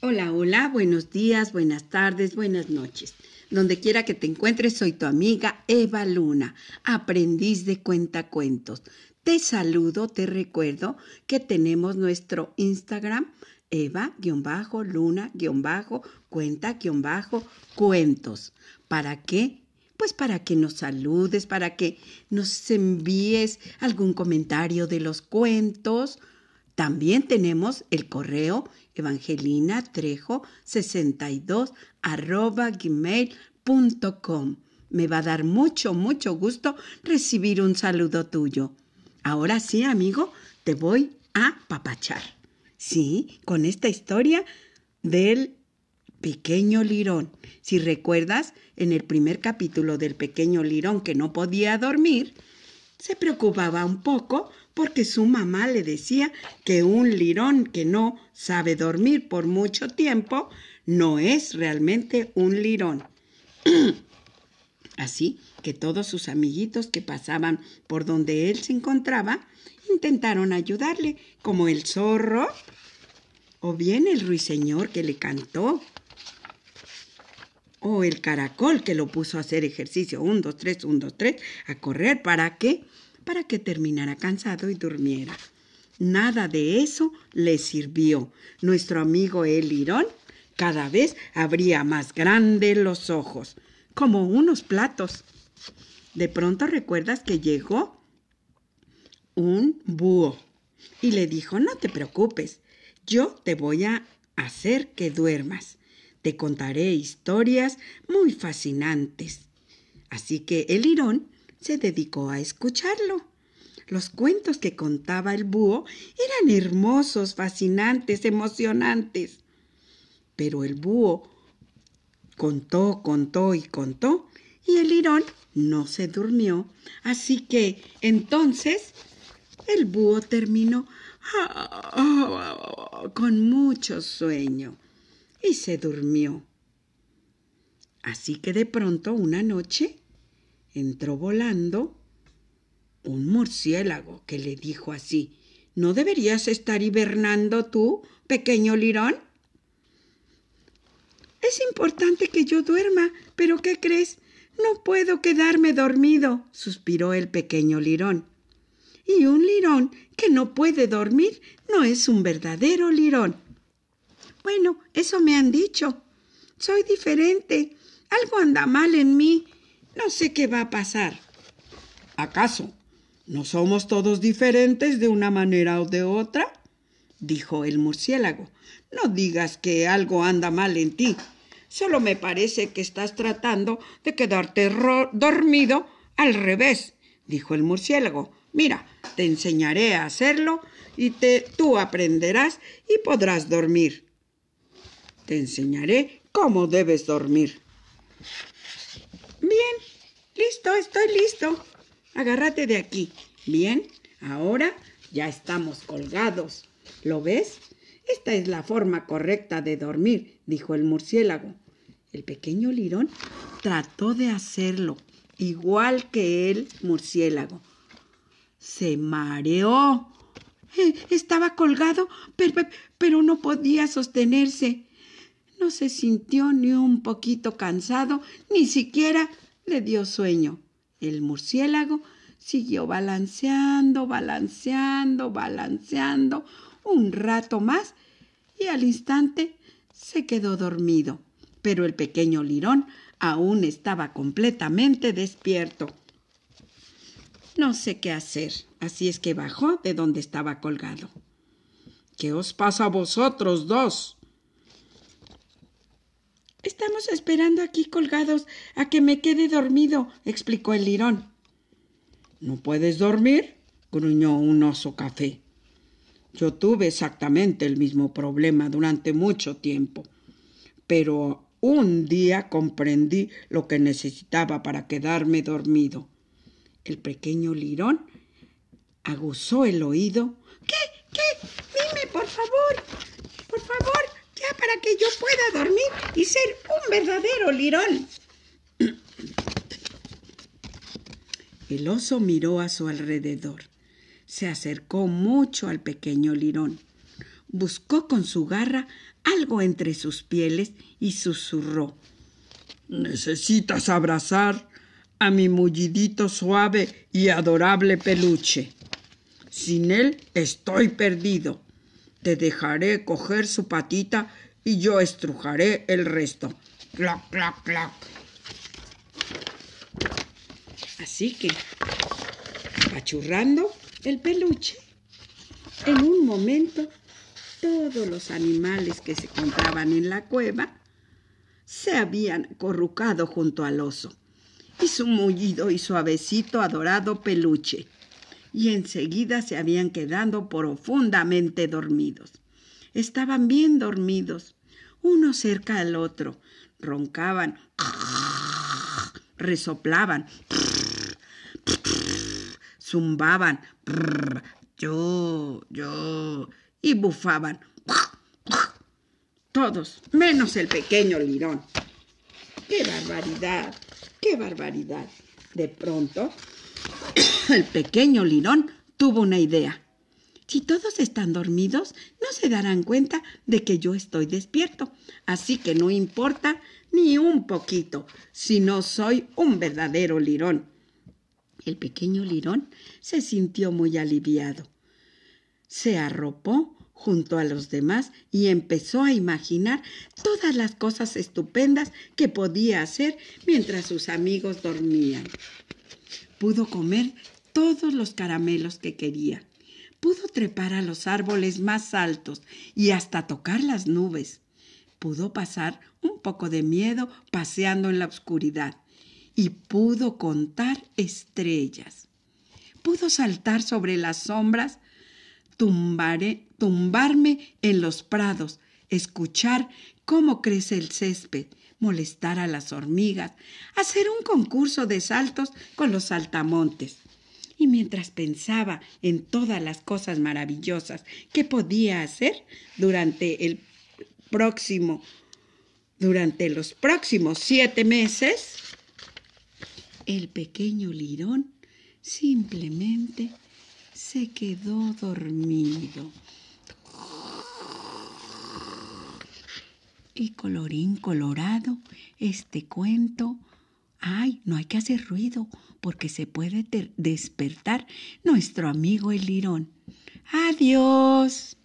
Hola, hola, buenos días, buenas tardes, buenas noches. Donde quiera que te encuentres, soy tu amiga Eva Luna, aprendiz de cuentacuentos. Te saludo, te recuerdo que tenemos nuestro Instagram, Eva-Luna-Cuenta-Cuentos. ¿Para qué? Pues para que nos saludes, para que nos envíes algún comentario de los cuentos. También tenemos el correo evangelina trejo 62 arroba gmail.com. Me va a dar mucho, mucho gusto recibir un saludo tuyo. Ahora sí, amigo, te voy a papachar. Sí, con esta historia del pequeño lirón. Si recuerdas, en el primer capítulo del pequeño lirón que no podía dormir, se preocupaba un poco porque su mamá le decía que un lirón que no sabe dormir por mucho tiempo no es realmente un lirón. Así que todos sus amiguitos que pasaban por donde él se encontraba intentaron ayudarle, como el zorro o bien el ruiseñor que le cantó o el caracol que lo puso a hacer ejercicio, un, dos, tres, un, dos, tres, a correr, ¿para qué? Para que terminara cansado y durmiera. Nada de eso le sirvió. Nuestro amigo el lirón cada vez abría más grandes los ojos, como unos platos. De pronto recuerdas que llegó un búho y le dijo, no te preocupes, yo te voy a hacer que duermas. Te contaré historias muy fascinantes. Así que el lirón se dedicó a escucharlo. Los cuentos que contaba el búho eran hermosos, fascinantes, emocionantes. Pero el búho contó, contó y contó, y el lirón no se durmió. Así que entonces el búho terminó con mucho sueño y se durmió. Así que de pronto una noche entró volando un murciélago que le dijo así, ¿No deberías estar hibernando tú, pequeño lirón? Es importante que yo duerma, pero ¿qué crees? No puedo quedarme dormido, suspiró el pequeño lirón. Y un lirón que no puede dormir no es un verdadero lirón. Bueno, eso me han dicho. Soy diferente. Algo anda mal en mí. No sé qué va a pasar. ¿Acaso no somos todos diferentes de una manera o de otra? dijo el murciélago. No digas que algo anda mal en ti. Solo me parece que estás tratando de quedarte dormido al revés, dijo el murciélago. Mira, te enseñaré a hacerlo y te, tú aprenderás y podrás dormir. Te enseñaré cómo debes dormir. Bien, listo, estoy listo. Agárrate de aquí. Bien, ahora ya estamos colgados. ¿Lo ves? Esta es la forma correcta de dormir, dijo el murciélago. El pequeño lirón trató de hacerlo, igual que el murciélago. Se mareó. Eh, estaba colgado, pero no podía sostenerse. No se sintió ni un poquito cansado, ni siquiera le dio sueño. El murciélago siguió balanceando, balanceando, balanceando un rato más y al instante se quedó dormido. Pero el pequeño lirón aún estaba completamente despierto. No sé qué hacer, así es que bajó de donde estaba colgado. ¿Qué os pasa a vosotros dos? Estamos esperando aquí colgados a que me quede dormido, explicó el lirón. ¿No puedes dormir? gruñó un oso café. Yo tuve exactamente el mismo problema durante mucho tiempo, pero un día comprendí lo que necesitaba para quedarme dormido. El pequeño lirón aguzó el oído. ¿Qué? ¿Qué? Dime, por favor. Por favor para que yo pueda dormir y ser un verdadero lirón. El oso miró a su alrededor. Se acercó mucho al pequeño lirón. buscó con su garra algo entre sus pieles y susurró. Necesitas abrazar a mi mullidito suave y adorable peluche. Sin él estoy perdido. Te dejaré coger su patita y yo estrujaré el resto. Clac, clac, clac. Así que, apachurrando el peluche, en un momento todos los animales que se encontraban en la cueva se habían corrucado junto al oso y su mullido y suavecito adorado peluche, y enseguida se habían quedado profundamente dormidos. Estaban bien dormidos, uno cerca al otro, roncaban, resoplaban, zumbaban, yo, yo, y bufaban. Todos, menos el pequeño lirón. ¡Qué barbaridad! ¡Qué barbaridad! De pronto, el pequeño lirón tuvo una idea. Si todos están dormidos, no se darán cuenta de que yo estoy despierto. Así que no importa ni un poquito si no soy un verdadero lirón. El pequeño lirón se sintió muy aliviado. Se arropó junto a los demás y empezó a imaginar todas las cosas estupendas que podía hacer mientras sus amigos dormían. Pudo comer todos los caramelos que quería. Pudo trepar a los árboles más altos y hasta tocar las nubes. Pudo pasar un poco de miedo paseando en la oscuridad y pudo contar estrellas. Pudo saltar sobre las sombras tumbarme en los prados, escuchar cómo crece el césped, molestar a las hormigas, hacer un concurso de saltos con los saltamontes. Y mientras pensaba en todas las cosas maravillosas que podía hacer durante el próximo, durante los próximos siete meses, el pequeño lirón simplemente se quedó dormido. Y colorín colorado, este cuento... Ay, no hay que hacer ruido porque se puede despertar nuestro amigo el lirón. Adiós.